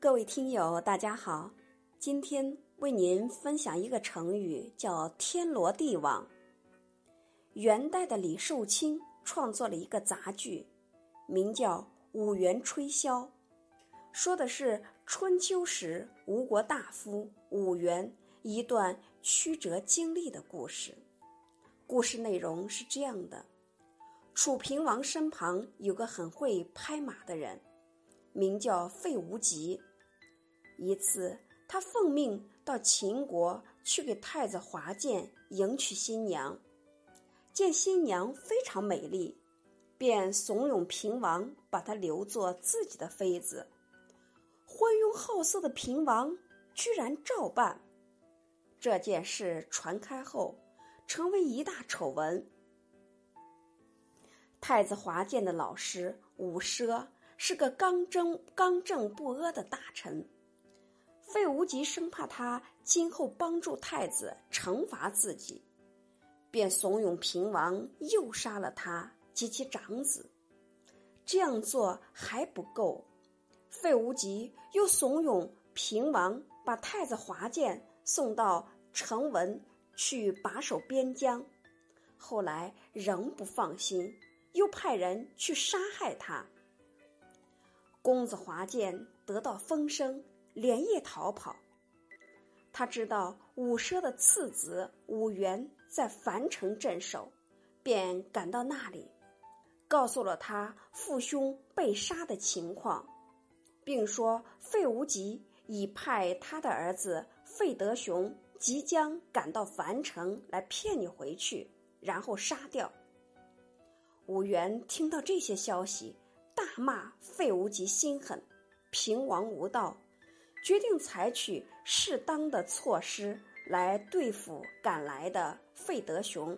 各位听友，大家好，今天为您分享一个成语，叫“天罗地网”。元代的李寿卿创作了一个杂剧，名叫《五元吹箫》，说的是春秋时吴国大夫武元一段曲折经历的故事。故事内容是这样的：楚平王身旁有个很会拍马的人，名叫费无极。一次，他奉命到秦国去给太子华建迎娶新娘，见新娘非常美丽，便怂恿平王把她留作自己的妃子。昏庸好色的平王居然照办，这件事传开后，成为一大丑闻。太子华建的老师伍奢是个刚正刚正不阿的大臣。费无极生怕他今后帮助太子惩罚自己，便怂恿平王诱杀了他及其长子。这样做还不够，费无极又怂恿平王把太子华建送到成文去把守边疆。后来仍不放心，又派人去杀害他。公子华建得到风声。连夜逃跑。他知道武奢的次子武元在樊城镇守，便赶到那里，告诉了他父兄被杀的情况，并说费无极已派他的儿子费德雄即将赶到樊城来骗你回去，然后杀掉。武元听到这些消息，大骂费无极心狠，平王无道。决定采取适当的措施来对付赶来的费德雄。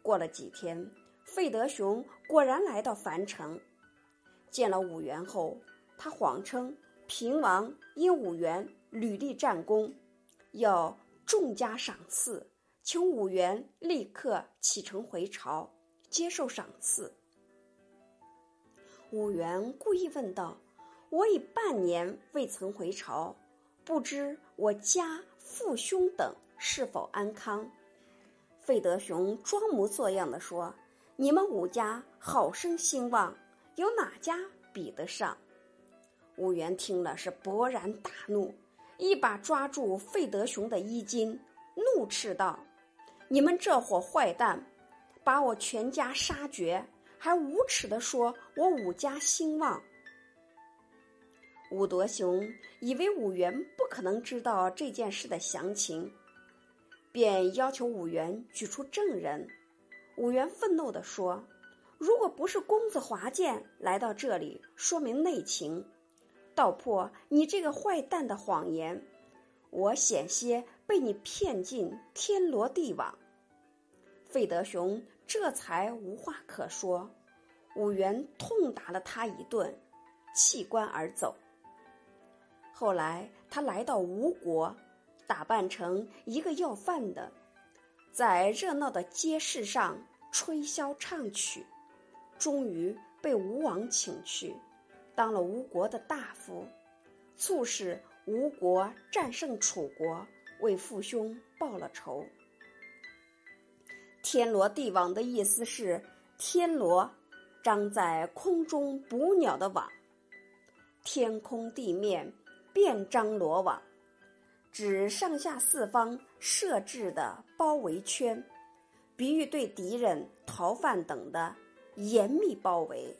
过了几天，费德雄果然来到樊城，见了武元后，他谎称平王因武元屡立战功，要重加赏赐，请武元立刻启程回朝接受赏赐。武元故意问道。我已半年未曾回朝，不知我家父兄等是否安康？费德雄装模作样的说：“你们武家好生兴旺，有哪家比得上？”武元听了是勃然大怒，一把抓住费德雄的衣襟，怒斥道：“你们这伙坏蛋，把我全家杀绝，还无耻的说我武家兴旺！”武德雄以为武元不可能知道这件事的详情，便要求武元举出证人。武元愤怒地说：“如果不是公子华建来到这里说明内情，道破你这个坏蛋的谎言，我险些被你骗进天罗地网。”费德雄这才无话可说。武元痛打了他一顿，弃官而走。后来，他来到吴国，打扮成一个要饭的，在热闹的街市上吹箫唱曲，终于被吴王请去，当了吴国的大夫，促使吴国战胜楚国，为父兄报了仇。天罗地网的意思是天罗张在空中捕鸟的网，天空地面。遍张罗网，指上下四方设置的包围圈，比喻对敌人、逃犯等的严密包围。